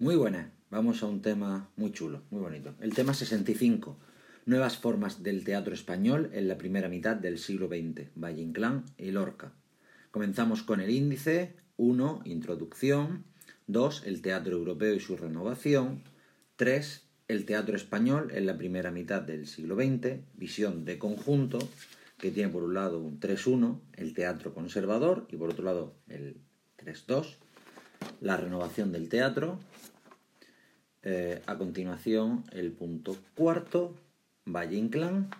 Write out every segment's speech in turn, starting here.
Muy buena. Vamos a un tema muy chulo, muy bonito. El tema 65. Nuevas formas del teatro español en la primera mitad del siglo XX. Valle Inclán y Lorca. Comenzamos con el índice 1. Introducción. 2. El teatro europeo y su renovación. 3. El teatro español en la primera mitad del siglo XX. Visión de conjunto, que tiene por un lado un 3-1, el teatro conservador, y por otro lado el 3-2 la renovación del teatro. Eh, a continuación, el punto cuarto, Valle Inclán.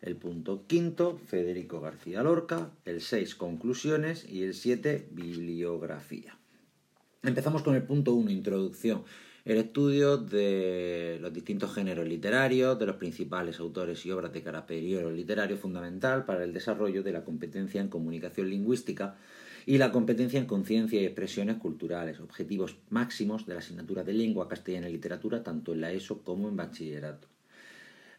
El punto quinto, Federico García Lorca. El 6, conclusiones. Y el 7, bibliografía. Empezamos con el punto 1, introducción. El estudio de los distintos géneros literarios, de los principales autores y obras de carácter literario fundamental para el desarrollo de la competencia en comunicación lingüística y la competencia en conciencia y expresiones culturales, objetivos máximos de la asignatura de lengua castellana y literatura tanto en la ESO como en bachillerato.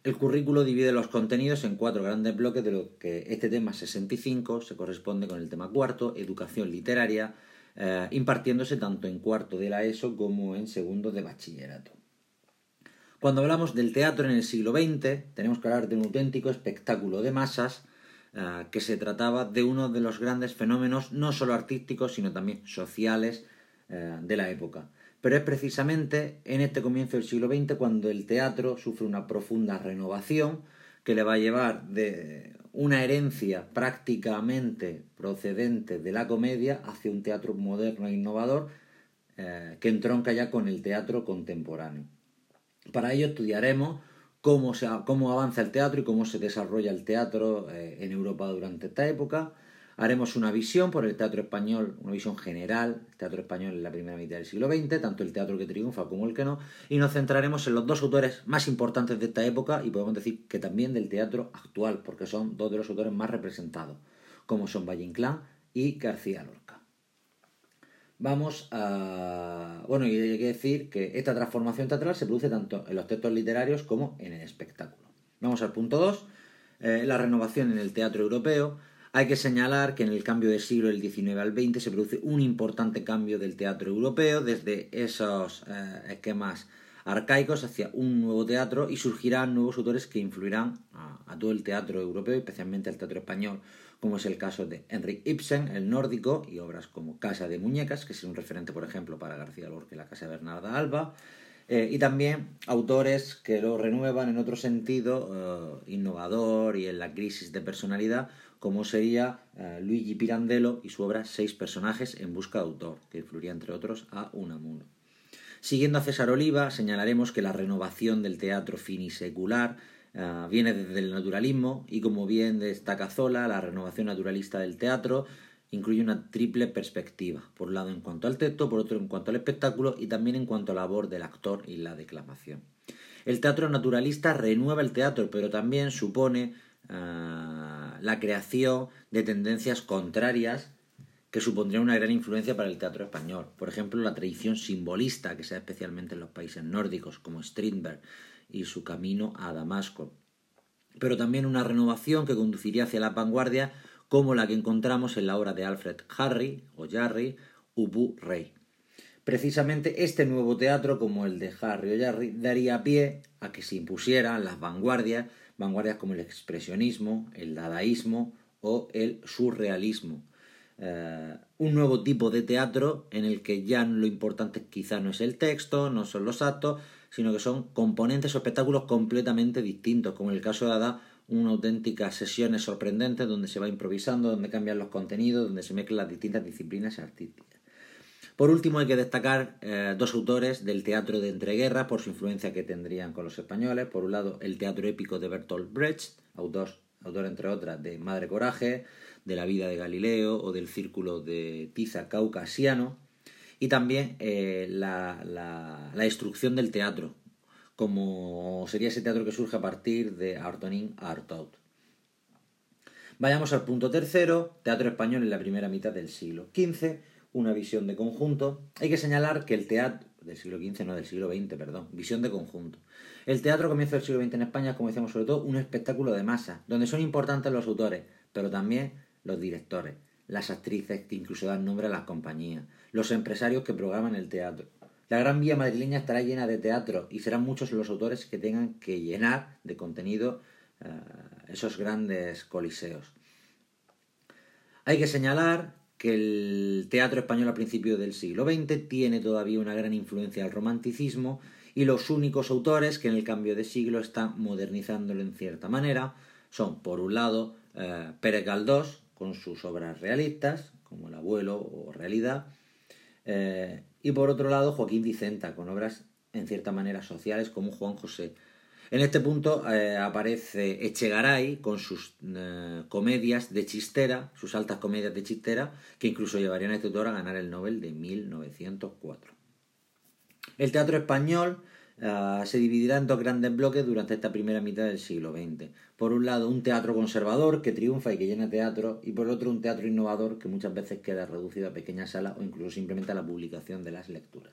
El currículo divide los contenidos en cuatro grandes bloques, de lo que este tema 65 se corresponde con el tema cuarto, educación literaria, eh, impartiéndose tanto en cuarto de la ESO como en segundo de bachillerato. Cuando hablamos del teatro en el siglo XX, tenemos que hablar de un auténtico espectáculo de masas eh, que se trataba de uno de los grandes fenómenos, no solo artísticos, sino también sociales eh, de la época. Pero es precisamente en este comienzo del siglo XX cuando el teatro sufre una profunda renovación que le va a llevar de una herencia prácticamente procedente de la comedia hacia un teatro moderno e innovador eh, que entronca ya con el teatro contemporáneo. Para ello estudiaremos cómo, se, cómo avanza el teatro y cómo se desarrolla el teatro eh, en Europa durante esta época. Haremos una visión por el teatro español, una visión general, el teatro español en la primera mitad del siglo XX, tanto el teatro que triunfa como el que no, y nos centraremos en los dos autores más importantes de esta época y podemos decir que también del teatro actual, porque son dos de los autores más representados, como son Valle Inclán y García Lorca. Vamos a... Bueno, y hay que decir que esta transformación teatral se produce tanto en los textos literarios como en el espectáculo. Vamos al punto 2, eh, la renovación en el teatro europeo. Hay que señalar que en el cambio de siglo del XIX al XX se produce un importante cambio del teatro europeo desde esos eh, esquemas arcaicos hacia un nuevo teatro y surgirán nuevos autores que influirán a, todo el teatro europeo, especialmente al teatro español, como es el caso de Henrik Ibsen, el nórdico, y obras como Casa de Muñecas, que es un referente, por ejemplo, para García Lorca y la Casa de Bernarda Alba, eh, y también autores que lo renuevan en otro sentido eh, innovador y en la crisis de personalidad, como sería eh, Luigi Pirandello y su obra Seis personajes en busca de autor, que influiría entre otros a Unamuno. Siguiendo a César Oliva, señalaremos que la renovación del teatro finisecular uh, viene desde el naturalismo y como bien destaca Zola, la renovación naturalista del teatro incluye una triple perspectiva, por un lado en cuanto al texto, por otro en cuanto al espectáculo y también en cuanto a la labor del actor y la declamación. El teatro naturalista renueva el teatro, pero también supone uh, la creación de tendencias contrarias que supondría una gran influencia para el teatro español. Por ejemplo, la tradición simbolista que se da especialmente en los países nórdicos, como Strindberg y su camino a Damasco. Pero también una renovación que conduciría hacia la vanguardia, como la que encontramos en la obra de Alfred Harry o Jarry, Ubu Rey. Precisamente este nuevo teatro, como el de Harry o Jarry, daría pie a que se impusieran las vanguardias, vanguardias como el expresionismo, el dadaísmo o el surrealismo, eh, un nuevo tipo de teatro en el que ya lo importante quizá no es el texto, no son los actos, sino que son componentes o espectáculos completamente distintos, como en el caso de Ada, una auténtica sesiones sorprendentes donde se va improvisando, donde cambian los contenidos, donde se mezclan las distintas disciplinas artísticas. Por último, hay que destacar eh, dos autores del teatro de entreguerras por su influencia que tendrían con los españoles. Por un lado, el teatro épico de Bertolt Brecht, autor, autor entre otras de Madre Coraje, de la vida de Galileo o del círculo de Tiza caucasiano, y también eh, la, la, la, destrucción del teatro, como sería ese teatro que surge a partir de Artonin Artaud. Vayamos al punto tercero, teatro español en la primera mitad del siglo XV, una visión de conjunto. Hay que señalar que el teatro del siglo XV, no del siglo XX, perdón, visión de conjunto. El teatro comienza del siglo XX en España, como decíamos, sobre todo un espectáculo de masa, donde son importantes los autores, pero también los directores, las actrices que incluso dan nombre a las compañías, los empresarios que programan el teatro, La Gran Vía madrileña estará llena de teatro y serán muchos los autores que tengan que llenar de contenido eh, esos grandes coliseos. Hay que señalar que el teatro español a principios del siglo XX tiene todavía una gran influencia del romanticismo y los únicos autores que en el cambio de siglo están modernizándolo en cierta manera son, por un lado, eh, Pérez con sus obras realistas, como El abuelo o Realidad, eh, y por otro lado, Joaquín Vicenta, con obras en cierta manera sociales, como Juan José. En este punto eh, aparece Echegaray con sus comedias de chistera, sus altas comedias de chistera, que incluso llevarían a este autor a ganar el Nobel de 1904. El teatro español Ah, se dividirá en dos grandes bloques durante esta primera mitad del siglo XX. Por un lado, un teatro conservador que triunfa y que llena teatro, y por otro, un teatro innovador que muchas veces queda reducido a pequeñas salas o incluso simplemente a la publicación de las lecturas.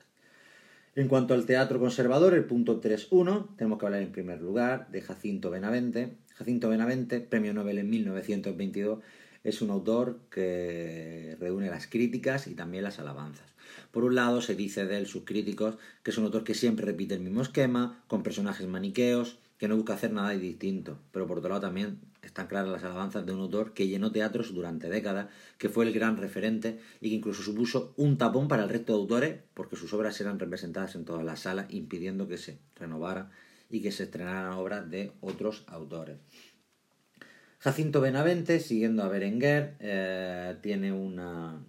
En cuanto al teatro conservador, el punto 3.1, tenemos que hablar en primer lugar de Jacinto Benavente. Jacinto Benavente, premio Nobel en 1922, es un autor que reúne las críticas y también las alabanzas. Por un lado, se dice de él, sus críticos, que es un autor que siempre repite el mismo esquema, con personajes maniqueos, que no busca hacer nada distinto. Pero por otro lado también están claras las alabanzas de un autor que llenó teatros durante décadas, que fue el gran referente y que incluso supuso un tapón para el resto de autores, porque sus obras eran representadas en todas las salas, impidiendo que se renovara y que se estrenaran obras de otros autores. Jacinto Benavente, siguiendo a Berenguer, eh, tiene una,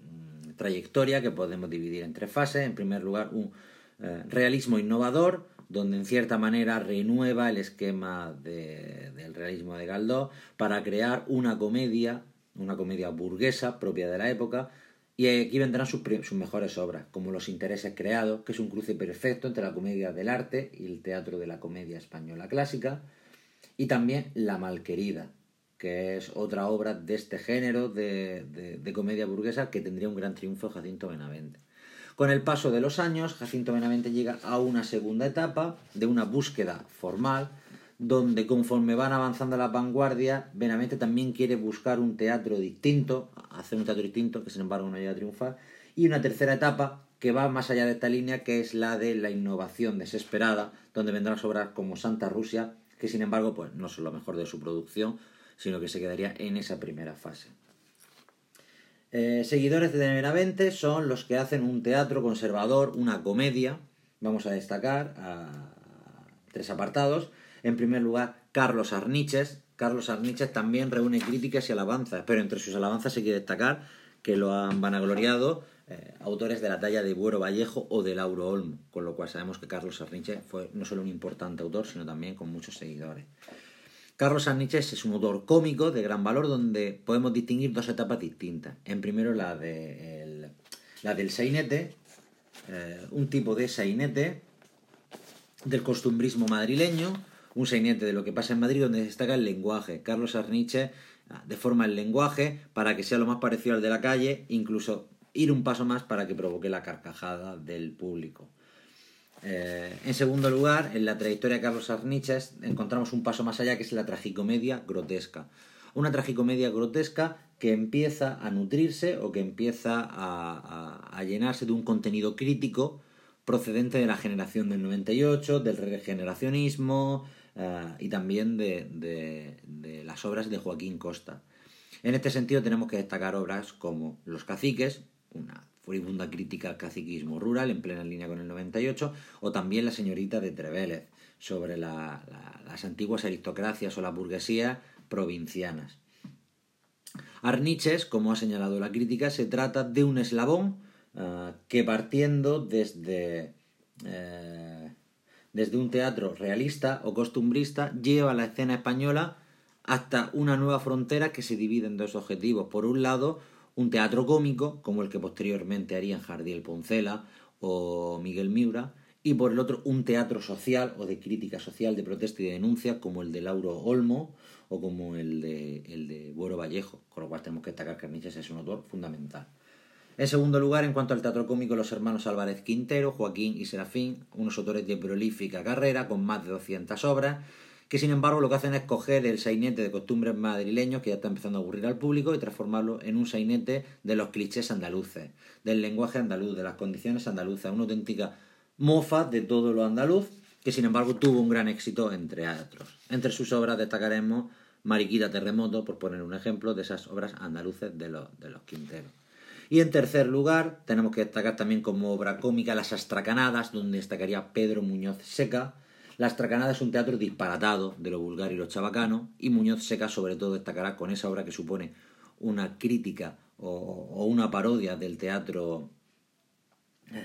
trayectoria que podemos dividir en tres fases. En primer lugar, un eh, realismo innovador, donde en cierta manera renueva el esquema del realismo de Galdós para crear una comedia, una comedia burguesa propia de la época, y aquí vendrán sus, sus, mejores obras, como Los intereses creados, que es un cruce perfecto entre la comedia del arte y el teatro de la comedia española clásica, y también La malquerida, que es otra obra de este género de, comedia burguesa que tendría un gran triunfo Jacinto Benavente. Con el paso de los años, Jacinto Benavente llega a una segunda etapa de una búsqueda formal, donde conforme van avanzando la vanguardia, Benavente también quiere buscar un teatro distinto, hacer un teatro distinto, que sin embargo no llega a triunfar, y una tercera etapa que va más allá de esta línea, que es la de la innovación desesperada, donde vendrán obras como Santa Rusia, que sin embargo pues, no son lo mejor de su producción, sino que se quedaría en esa primera fase. Eh, seguidores de Benavente son los que hacen un teatro conservador, una comedia. Vamos a destacar tres apartados. En primer lugar, Carlos Arniches. Carlos Arniches también reúne críticas y alabanzas, pero entre sus alabanzas hay que destacar que lo han vanagloriado eh, autores de la talla de Buero Vallejo o de Lauro Olmo, con lo cual sabemos que Carlos Arniches fue no solo un importante autor, sino también con muchos seguidores. Carlos Arniches es un autor cómico de gran valor donde podemos distinguir dos etapas distintas. En primero la, de la del sainete, eh, un tipo de sainete del costumbrismo madrileño, un sainete de lo que pasa en Madrid donde destaca el lenguaje. Carlos Arniche ah, deforma el lenguaje para que sea lo más parecido al de la calle, incluso ir un paso más para que provoque la carcajada del público. Eh, en segundo lugar, en la trayectoria de Carlos Arniches encontramos un paso más allá que es la tragicomedia grotesca. Una tragicomedia grotesca que empieza a nutrirse o que empieza a, llenarse de un contenido crítico procedente de la generación del 98, del regeneracionismo eh, y también de las obras de Joaquín Costa. En este sentido tenemos que destacar obras como Los caciques, una furibunda crítica al caciquismo rural en plena línea con el 98, o también La señorita de Trevélez, sobre las antiguas aristocracias o la burguesía provincianas. Arniches, como ha señalado la crítica, se trata de un eslabón eh, que partiendo desde, eh, desde un teatro realista o costumbrista lleva la escena española hasta una nueva frontera que se divide en dos objetivos. Por un lado, un teatro cómico, como el que posteriormente harían Jardiel Poncela o Miguel Miura, y por el otro un teatro social o de crítica social, de protesta y de denuncia, como el de Lauro Olmo o como el de, el de Buero Vallejo, con lo cual tenemos que destacar que Arniches es un autor fundamental. En segundo lugar, en cuanto al teatro cómico, los hermanos Álvarez Quintero, Joaquín y Serafín, unos autores de prolífica carrera, con más de 200 obras, que sin embargo lo que hacen es coger el sainete de costumbres madrileños que ya está empezando a aburrir al público y transformarlo en un sainete de los clichés andaluces, del lenguaje andaluz, de las condiciones andaluzas, una auténtica mofa de todo lo andaluz, que sin embargo tuvo un gran éxito entre otros. Entre sus obras destacaremos Mariquita Terremoto, por poner un ejemplo de esas obras andaluces de los, de los Quinteros. Y en tercer lugar, tenemos que destacar también como obra cómica Las Astracanadas, donde destacaría Pedro Muñoz Seca. La Astracanada es un teatro disparatado de lo vulgar y lo chabacano, y Muñoz Seca sobre todo destacará con esa obra que supone una crítica o, una parodia del teatro eh,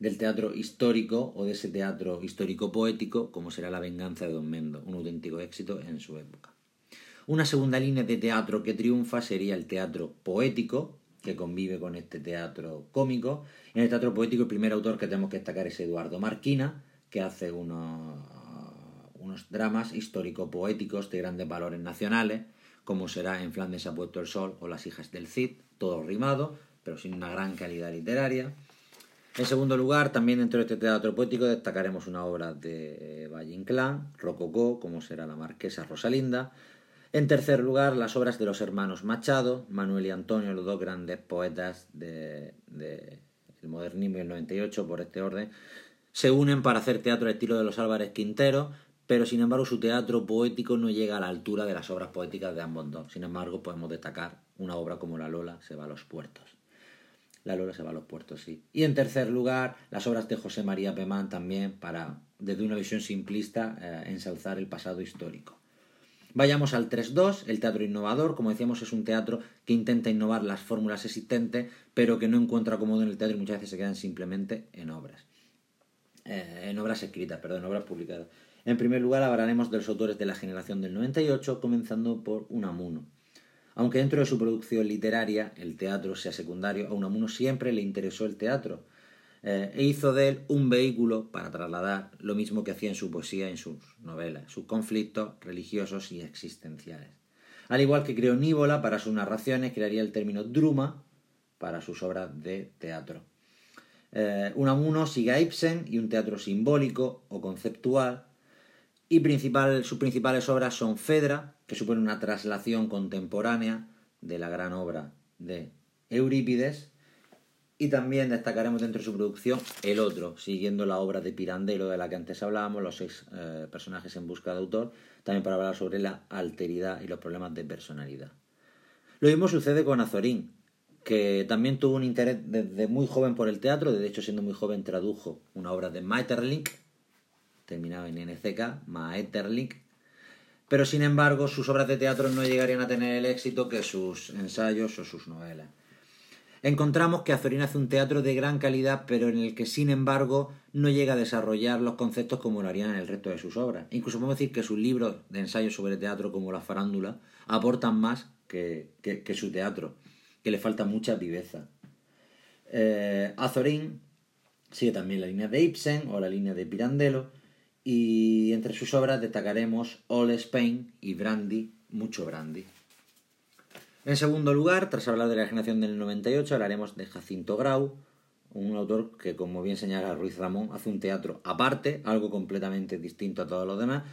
del teatro histórico o de ese teatro histórico poético como será La venganza de Don Mendo, un auténtico éxito en su época. Una segunda línea de teatro que triunfa sería el teatro poético, que convive con este teatro cómico. En el teatro poético el primer autor que tenemos que destacar es Eduardo Marquina, que hace unos, unos dramas histórico-poéticos de grandes valores nacionales, como será En Flandes ha puesto el sol o Las hijas del Cid, todo rimado, pero sin una gran calidad literaria. En segundo lugar, también dentro de este teatro poético destacaremos una obra de Valle Inclán, Rococó, como será La Marquesa Rosalinda, en tercer lugar, las obras de los hermanos Machado, Manuel y Antonio, los dos grandes poetas del de, modernismo y el 98, por este orden, se unen para hacer teatro al estilo de los Álvarez Quintero, pero sin embargo su teatro poético no llega a la altura de las obras poéticas de ambos dos. Sin embargo, podemos destacar una obra como La Lola se va a los puertos. La Lola se va a los puertos, sí. Y en tercer lugar, las obras de José María Pemán también para, desde una visión simplista, eh, ensalzar el pasado histórico. Vayamos al 3.2, el teatro innovador. Como decíamos, es un teatro que intenta innovar las fórmulas existentes, pero que no encuentra acomodo en el teatro y muchas veces se quedan simplemente en obras. Eh, en obras escritas, perdón, en obras publicadas. En primer lugar, hablaremos de los autores de la generación del 98, comenzando por Unamuno. Aunque dentro de su producción literaria el teatro sea secundario, a Unamuno siempre le interesó el teatro eh, e hizo de él un vehículo para trasladar lo mismo que hacía en su poesía en sus novelas, sus conflictos religiosos y existenciales. Al igual que creó Nívola para sus narraciones, crearía el término druma para sus obras de teatro. Eh, Unamuno sigue a Ibsen y un teatro simbólico o conceptual, y sus principales obras son Fedra, que supone una traslación contemporánea de la gran obra de Eurípides, y también destacaremos dentro de su producción El Otro, siguiendo la obra de Pirandello de la que antes hablábamos, los seis eh, personajes en busca de autor, también para hablar sobre la alteridad y los problemas de personalidad. Lo mismo sucede con Azorín, que también tuvo un interés desde muy joven por el teatro, de hecho siendo muy joven tradujo una obra de Maeterlinck, terminada en NCK, Maeterlinck, pero sin embargo sus obras de teatro no llegarían a tener el éxito que sus ensayos o sus novelas. Encontramos que Azorín hace un teatro de gran calidad, pero en el que, sin embargo, no llega a desarrollar los conceptos como lo harían en el resto de sus obras. Incluso podemos decir que sus libros de ensayos sobre teatro, como La Farándula, aportan más que, su teatro, que le falta mucha viveza. Eh, Azorín sigue también la línea de Ibsen o la línea de Pirandello, y entre sus obras destacaremos All Spain y Brandy, mucho Brandy. En segundo lugar, tras hablar de la generación del 98, hablaremos de Jacinto Grau, un autor que, como bien señala Ruiz Ramón, hace un teatro aparte, algo completamente distinto a todos los demás,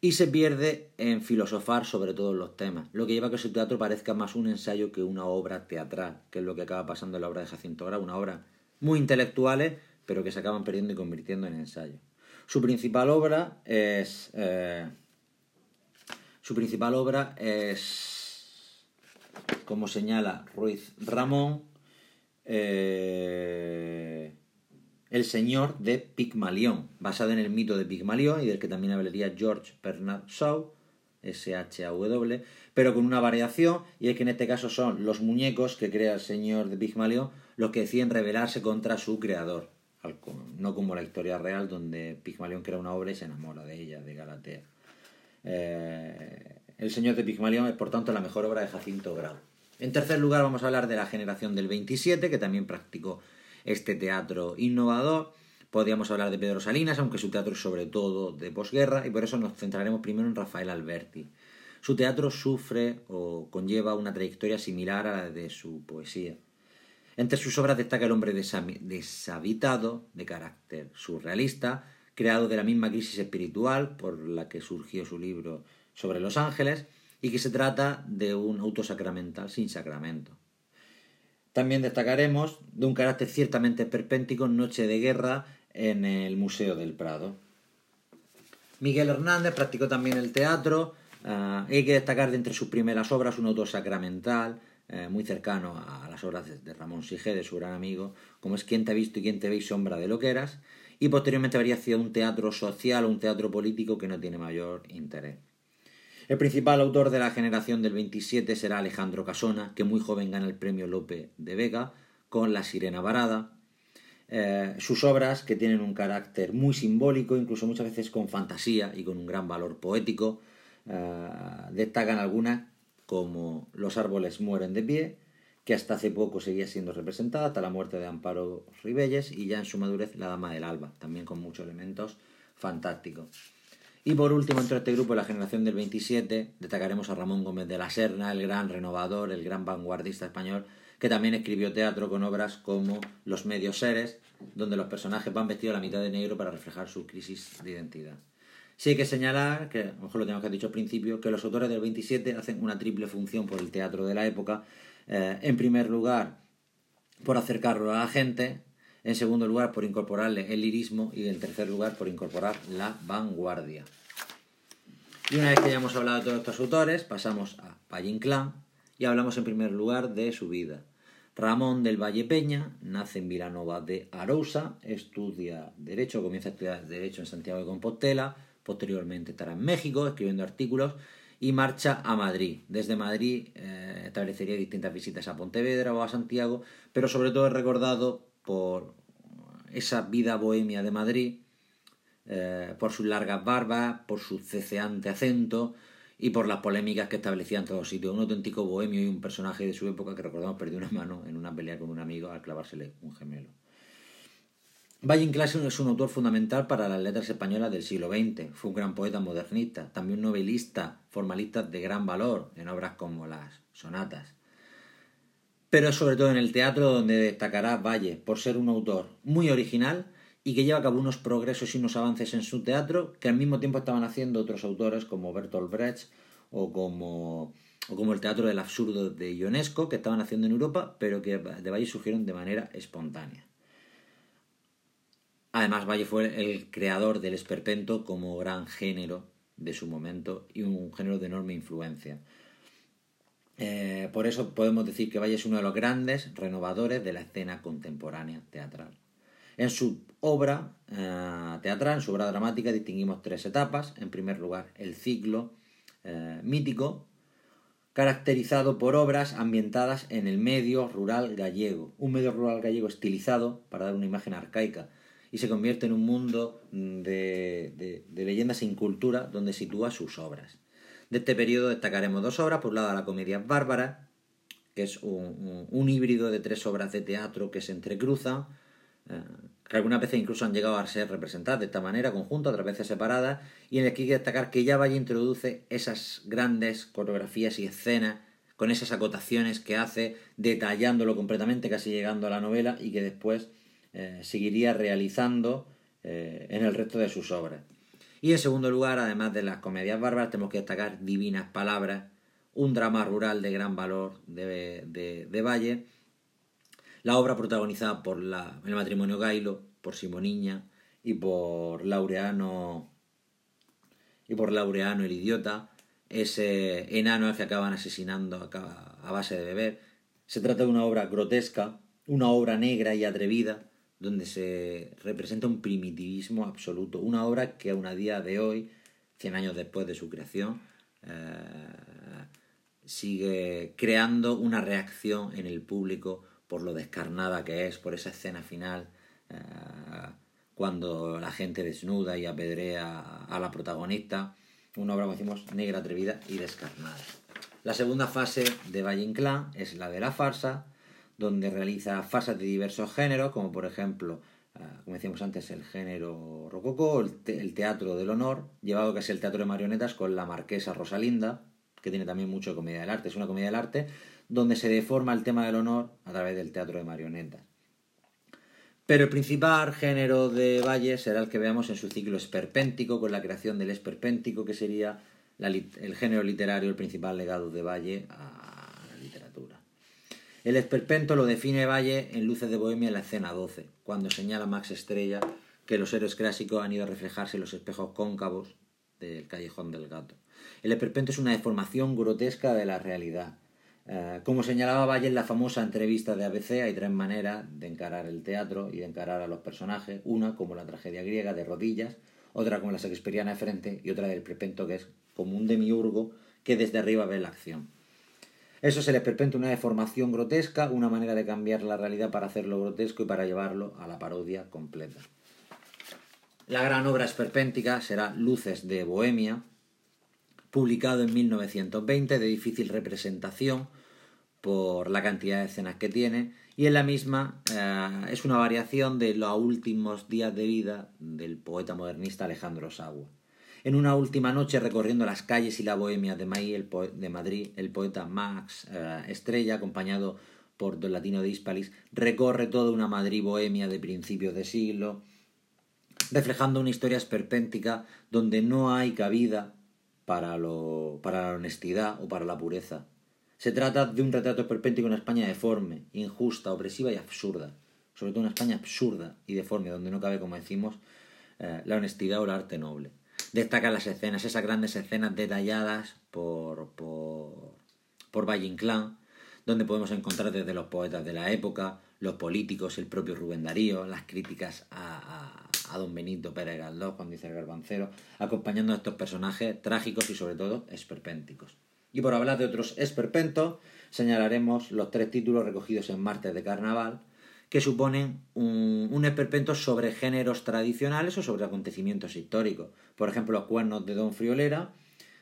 y se pierde en filosofar sobre todos los temas, lo que lleva a que su teatro parezca más un ensayo que una obra teatral, que es lo que acaba pasando en la obra de Jacinto Grau, una obra muy intelectuales, pero que se acaban perdiendo y convirtiendo en ensayo. Su principal obra es... Eh, su principal obra es como señala Ruiz Ramón, eh, el señor de Pigmalión, basado en el mito de Pigmalión y del que también hablaría George Bernard Shaw, S-H-A-W, pero con una variación, y es que en este caso son los muñecos que crea el señor de Pigmalión los que deciden rebelarse contra su creador, no como la historia real donde Pigmalión crea una obra y se enamora de ella, de Galatea. Eh, el Señor de Pigmalión es, por tanto, la mejor obra de Jacinto Grau. En tercer lugar, vamos a hablar de la generación del 27, que también practicó este teatro innovador. Podríamos hablar de Pedro Salinas, aunque su teatro es sobre todo de posguerra, y por eso nos centraremos primero en Rafael Alberti. Su teatro sufre o conlleva una trayectoria similar a la de su poesía. Entre sus obras destaca El hombre deshabitado, de carácter surrealista, creado de la misma crisis espiritual por la que surgió su libro sobre los ángeles y que se trata de un auto sacramental sin sacramento. También destacaremos de un carácter ciertamente perpéntico Noche de Guerra, en el Museo del Prado. Miguel Hernández practicó también el teatro. Ah, hay que destacar de entre sus primeras obras un autor sacramental, eh, muy cercano a las obras de, Ramón Sige, de su gran amigo, como es Quién te ha visto y quién te veis sombra de lo que eras, y posteriormente habría sido un teatro social o un teatro político que no tiene mayor interés. El principal autor de la generación del 27 será Alejandro Casona, que muy joven gana el premio Lope de Vega con La Sirena Varada, eh, sus obras, que tienen un carácter muy simbólico, incluso muchas veces con fantasía y con un gran valor poético, eh, destacan algunas como Los árboles mueren de pie, que hasta hace poco seguía siendo representada, hasta la muerte de Amparo Ribelles, y ya en su madurez La Dama del Alba, también con muchos elementos fantásticos. Y por último, entre este grupo, la generación del 27, destacaremos a Ramón Gómez de la Serna, el gran renovador, el gran vanguardista español, que también escribió teatro con obras como Los medios seres, donde los personajes van vestidos a la mitad de negro para reflejar su crisis de identidad. Sí hay que señalar, que a lo mejor lo tenemos que haber dicho al principio, que los autores del 27 hacen una triple función por el teatro de la época. Eh, en primer lugar, por acercarlo a la gente, en segundo lugar, por incorporarle el lirismo y en tercer lugar, por incorporar la vanguardia. Y una vez que ya hemos hablado de todos estos autores, pasamos a Valle y hablamos en primer lugar de su vida. Ramón del Valle Peña nace en Vilanova de Arousa, estudia Derecho, comienza a estudiar Derecho en Santiago de Compostela, posteriormente estará en México escribiendo artículos y marcha a Madrid. Desde Madrid eh, establecería distintas visitas a Pontevedra o a Santiago, pero sobre todo es recordado por esa vida bohemia de Madrid, eh, por sus largas barbas, por su ceceante acento y por las polémicas que establecía en todos sitios. Un auténtico bohemio y un personaje de su época que recordamos perdió una mano en una pelea con un amigo al clavársele un gemelo. Valle Inclán es un autor fundamental para las letras españolas del siglo XX. Fue un gran poeta modernista, también un novelista formalista de gran valor en obras como las sonatas. Pero sobre todo en el teatro donde destacará Valle por ser un autor muy original y que lleva a cabo unos progresos y unos avances en su teatro que al mismo tiempo estaban haciendo otros autores como Bertolt Brecht o como, o como el teatro del absurdo de Ionesco que estaban haciendo en Europa, pero que de Valle surgieron de manera espontánea. Además, Valle fue el creador del esperpento como gran género de su momento y un género de enorme influencia. Eh, por eso podemos decir que Valle es uno de los grandes renovadores de la escena contemporánea teatral. En su obra eh, teatral, en su obra dramática, distinguimos tres etapas. En primer lugar, el ciclo eh, mítico, caracterizado por obras ambientadas en el medio rural gallego, un medio rural gallego estilizado para dar una imagen arcaica y se convierte en un mundo de, leyendas sin cultura donde sitúa sus obras. De este periodo destacaremos dos obras, por un lado la comedia Bárbara, que es un, híbrido de tres obras de teatro que se entrecruzan, eh, que algunas veces incluso han llegado a ser representadas de esta manera, conjuntas, otras veces separadas, y en el que hay que destacar que ya Valle introduce esas grandes coreografías y escenas con esas acotaciones que hace, detallándolo completamente, casi llegando a la novela, y que después eh, seguiría realizando eh, en el resto de sus obras. Y en segundo lugar, además de las comedias bárbaras, tenemos que destacar Divinas Palabras, un drama rural de gran valor de, de Valle, la obra protagonizada por la, el matrimonio Gailo, por Simoniña y por Laureano y por Laureano el idiota, ese enano al que acaban asesinando a base de beber. Se trata de una obra grotesca, una obra negra y atrevida, donde se representa un primitivismo absoluto. Una obra que aún a día de hoy, 100 años después de su creación, eh, sigue creando una reacción en el público por lo descarnada que es, por esa escena final, eh, cuando la gente desnuda y apedrea a la protagonista. Una obra, como decimos, negra, atrevida y descarnada. La segunda fase de Valle Inclán es la de la farsa, donde realiza farsas de diversos géneros, como por ejemplo, eh, como decíamos antes, el género rococó, el, teatro del honor, llevado que es el teatro de marionetas con la marquesa Rosalinda, que tiene también mucho comedia del arte. Es una comedia del arte donde se deforma el tema del honor a través del teatro de marionetas. Pero el principal género de Valle será el que veamos en su ciclo esperpéntico, con la creación del esperpéntico, que sería el género literario, el principal legado de Valle a literatura. El esperpento lo define Valle en Luces de Bohemia en la escena 12, cuando señala Max Estrella que los héroes clásicos han ido a reflejarse en los espejos cóncavos del callejón del gato. El esperpento es una deformación grotesca de la realidad. Eh, como señalaba Valle en la famosa entrevista de ABC, hay tres maneras de encarar el teatro y de encarar a los personajes. Una, como la tragedia griega, de rodillas, otra como la shakespeariana de frente y otra del esperpento, que es como un demiurgo que desde arriba ve la acción. Eso es el esperpento, una deformación grotesca, una manera de cambiar la realidad para hacerlo grotesco y para llevarlo a la parodia completa. La gran obra esperpéntica será Luces de Bohemia, publicado en 1920, de difícil representación por la cantidad de escenas que tiene, y en la misma eh, es una variación de los últimos días de vida del poeta modernista Alejandro Sagua. En una última noche recorriendo las calles y la bohemia de, de Madrid, el poeta Max eh, Estrella, acompañado por Don Latino de Hispalis, recorre toda una Madrid bohemia de principios de siglo, reflejando una historia esperpéntica donde no hay cabida para, lo, para la honestidad o para la pureza. Se trata de un retrato esperpéntico en una España deforme, injusta, opresiva y absurda. Sobre todo una España absurda y deforme, donde no cabe, como decimos, eh, la honestidad o el arte noble. Destacan las escenas, esas grandes escenas detalladas por, por, por Valle Inclán, donde podemos encontrar desde los poetas de la época, los políticos, el propio Rubén Darío, las críticas a, a, don Benito Pérez Galdós, cuando dice el garbancero, acompañando a estos personajes trágicos y sobre todo esperpénticos. Y por hablar de otros esperpentos, señalaremos los tres títulos recogidos en Martes de Carnaval, que suponen un, un, esperpento sobre géneros tradicionales o sobre acontecimientos históricos. Por ejemplo, Los cuernos de Don Friolera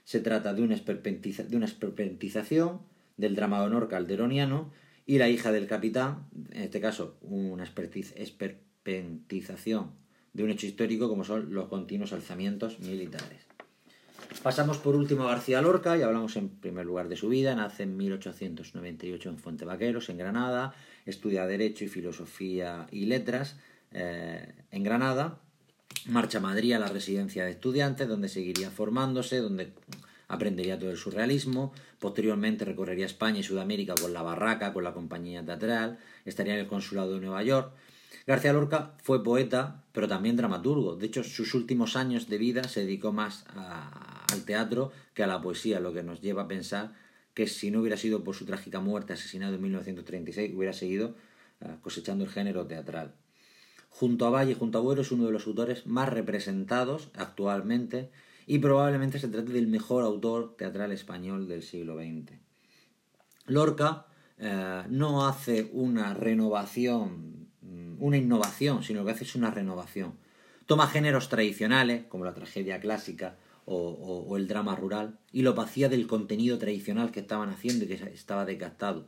se trata de una, de una esperpentización del drama de honor calderoniano y la hija del capitán, en este caso una esperpentización de un hecho histórico como son los continuos alzamientos militares. Pasamos por último a García Lorca y hablamos en primer lugar de su vida. Nace en 1898 en Fuente Vaqueros, en Granada. Estudia Derecho y Filosofía y Letras eh, en Granada. Marcha a Madrid a la residencia de estudiantes, donde seguiría formándose, donde aprendería todo el surrealismo, posteriormente recorrería España y Sudamérica con la Barraca, con la compañía teatral, estaría en el consulado de Nueva York. García Lorca fue poeta, pero también dramaturgo. De hecho, sus últimos años de vida se dedicó más al teatro que a la poesía, lo que nos lleva a pensar que si no hubiera sido por su trágica muerte, asesinado en 1936, hubiera seguido eh, cosechando el género teatral. Junto a Valle y junto a Buero es uno de los autores más representados actualmente y probablemente se trate del mejor autor teatral español del siglo XX. Lorca eh, no hace una renovación, mm, una innovación, sino que hace es una renovación. Toma géneros tradicionales, como la tragedia clásica o, el drama rural, y lo vacía del contenido tradicional que estaban haciendo y que estaba desgastado.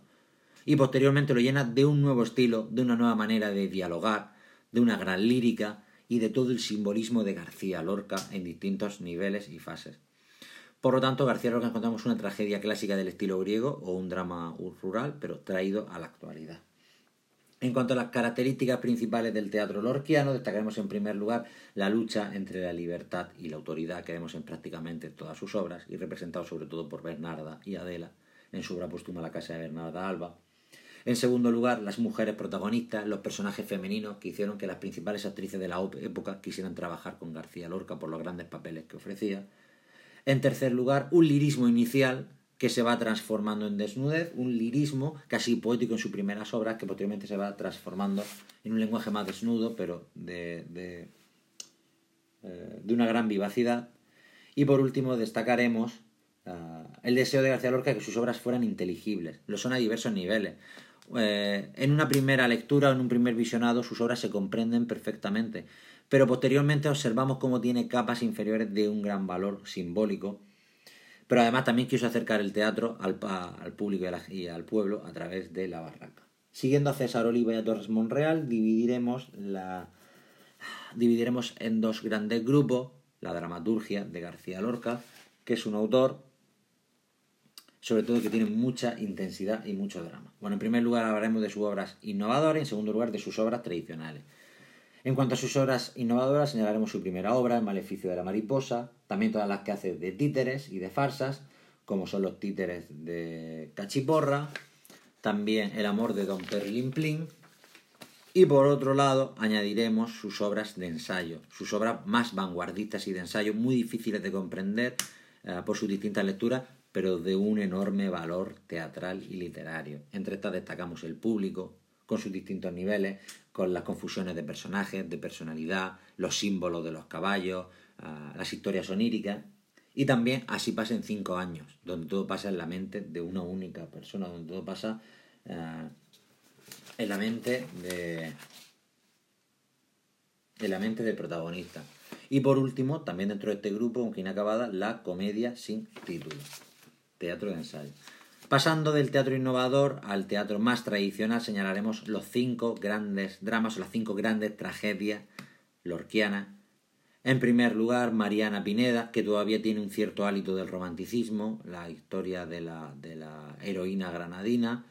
Y posteriormente lo llena de un nuevo estilo, de una nueva manera de dialogar, de una gran lírica, y de todo el simbolismo de García Lorca en distintos niveles y fases. Por lo tanto, García Lorca encontramos una tragedia clásica del estilo griego o un drama rural, pero traído a la actualidad. En cuanto a las características principales del teatro lorquiano, destacaremos en primer lugar la lucha entre la libertad y la autoridad que vemos en prácticamente todas sus obras y representado sobre todo por Bernarda y Adela en su obra póstuma La casa de Bernarda Alba, en segundo lugar, las mujeres protagonistas, los personajes femeninos que hicieron que las principales actrices de la época quisieran trabajar con García Lorca por los grandes papeles que ofrecía. En tercer lugar, un lirismo inicial que se va transformando en desnudez, un lirismo casi poético en sus primeras obras que posteriormente se va transformando en un lenguaje más desnudo, pero de, de, eh, una gran vivacidad. Y por último, destacaremos ah, el deseo de García Lorca de que sus obras fueran inteligibles. Lo son a diversos niveles. Eh, en una primera lectura o en un primer visionado sus obras se comprenden perfectamente, pero posteriormente observamos cómo tiene capas inferiores de un gran valor simbólico. Pero además también quiso acercar el teatro al, público y, al pueblo a través de la barraca. Siguiendo a César Oliva y a Torres Monreal, dividiremos, la, dividiremos en dos grandes grupos la dramaturgia de García Lorca, que es un autor sobre todo que tiene mucha intensidad y mucho drama. Bueno, en primer lugar hablaremos de sus obras innovadoras y en segundo lugar de sus obras tradicionales. En cuanto a sus obras innovadoras, señalaremos su primera obra, El maleficio de la mariposa, también todas las que hace de títeres y de farsas, como son los títeres de Cachiporra, también El amor de Don Perlimplín, Y por otro lado, añadiremos sus obras de ensayo, sus obras más vanguardistas y de ensayo, muy difíciles de comprender eh, por sus distintas lecturas, pero de un enorme valor teatral y literario. Entre estas destacamos el público, con sus distintos niveles, con las confusiones de personajes, de personalidad, los símbolos de los caballos, las historias oníricas, y también así pasa en cinco años, donde todo pasa en la mente de una única persona, donde todo pasa eh, en la mente de, en la mente del protagonista. Y por último, también dentro de este grupo, aunque inacabada, la comedia sin título, teatro de ensayo. Pasando del teatro innovador al teatro más tradicional, señalaremos los cinco grandes dramas o las cinco grandes tragedias lorquianas. En primer lugar, Mariana Pineda, que todavía tiene un cierto hálito del romanticismo, la historia de la, de la heroína granadina,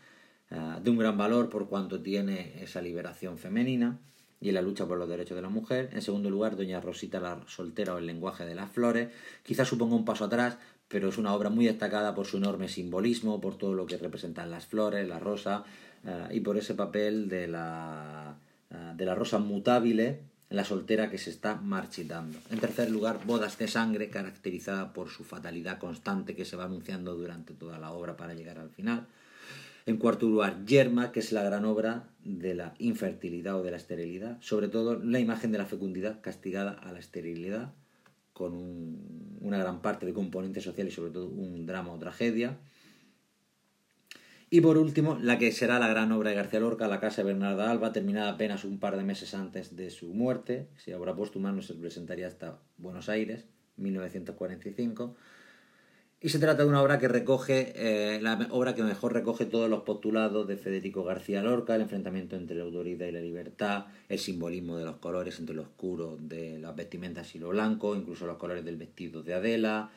Ah, de un gran valor por cuanto tiene esa liberación femenina y la lucha por los derechos de la mujer. En segundo lugar, Doña Rosita la soltera o el lenguaje de las flores. Quizás suponga un paso atrás, pero es una obra muy destacada por su enorme simbolismo, por todo lo que representan las flores, la rosa ah, y por ese papel de la, ah, de la rosa mutable, la soltera que se está marchitando. En tercer lugar, Bodas de Sangre, caracterizada por su fatalidad constante que se va anunciando durante toda la obra para llegar al final. En cuarto lugar, Yerma, que es la gran obra de la infertilidad o de la esterilidad, sobre todo la imagen de la fecundidad castigada a la esterilidad, con una gran parte de componente social y sobre todo un drama o tragedia. Y por último, la que será la gran obra de García Lorca, La Casa de Bernarda Alba, terminada apenas un par de meses antes de su muerte, si ahora póstuma no se presentaría hasta Buenos Aires, 1945 y se trata de una obra que recoge, eh, la obra que mejor recoge todos los postulados de Federico García Lorca, el enfrentamiento entre la autoridad y la libertad, el simbolismo de los colores entre lo oscuro de las vestimentas y lo blanco, incluso los colores del vestido de Adela,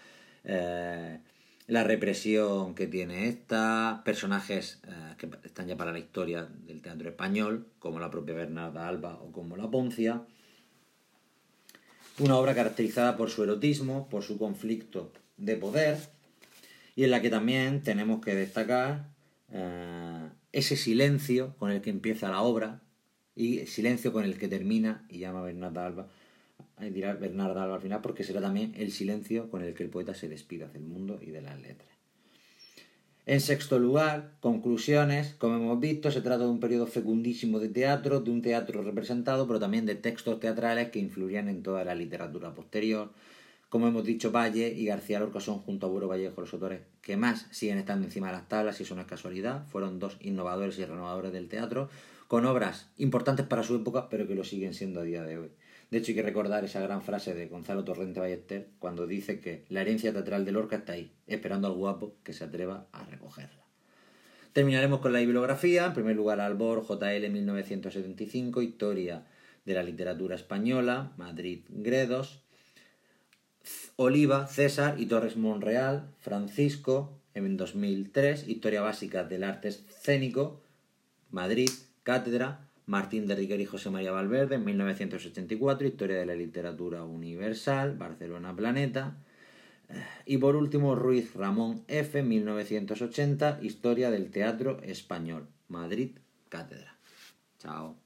eh, la represión que tiene esta, personajes eh, que están ya para la historia del teatro español, como la propia Bernarda Alba o como la Poncia. Una obra caracterizada por su erotismo, por su conflicto de poder y en la que también tenemos que destacar eh, ese silencio con el que empieza la obra y silencio con el que termina y llama Bernarda Alba dirá Bernarda Alba al final porque será también el silencio con el que el poeta se despida del mundo y de las letras. En sexto lugar, conclusiones. Como hemos visto, se trata de un periodo fecundísimo de teatro, de un teatro representado, pero también de textos teatrales que influirían en toda la literatura posterior, como hemos dicho, Valle y García Lorca son junto a Buro Vallejo los autores que más siguen estando encima de las tablas y eso no es casualidad. Fueron dos innovadores y renovadores del teatro, con obras importantes para su época, pero que lo siguen siendo a día de hoy. De hecho, hay que recordar esa gran frase de Gonzalo Torrente Ballester cuando dice que la herencia teatral de Lorca está ahí, esperando al guapo que se atreva a recogerla. Terminaremos con la bibliografía. En primer lugar, Albor, JL 1975, Historia de la Literatura Española, Madrid, Gredos. Oliva, César y Torres Monreal, Francisco, en 2003, Historia Básica del Arte Escénico, Madrid, Cátedra, Martín de Riquer y José María Valverde, en 1984, Historia de la Literatura Universal, Barcelona Planeta, y por último, Ruiz Ramón F., 1980, Historia del Teatro Español, Madrid, Cátedra. Chao.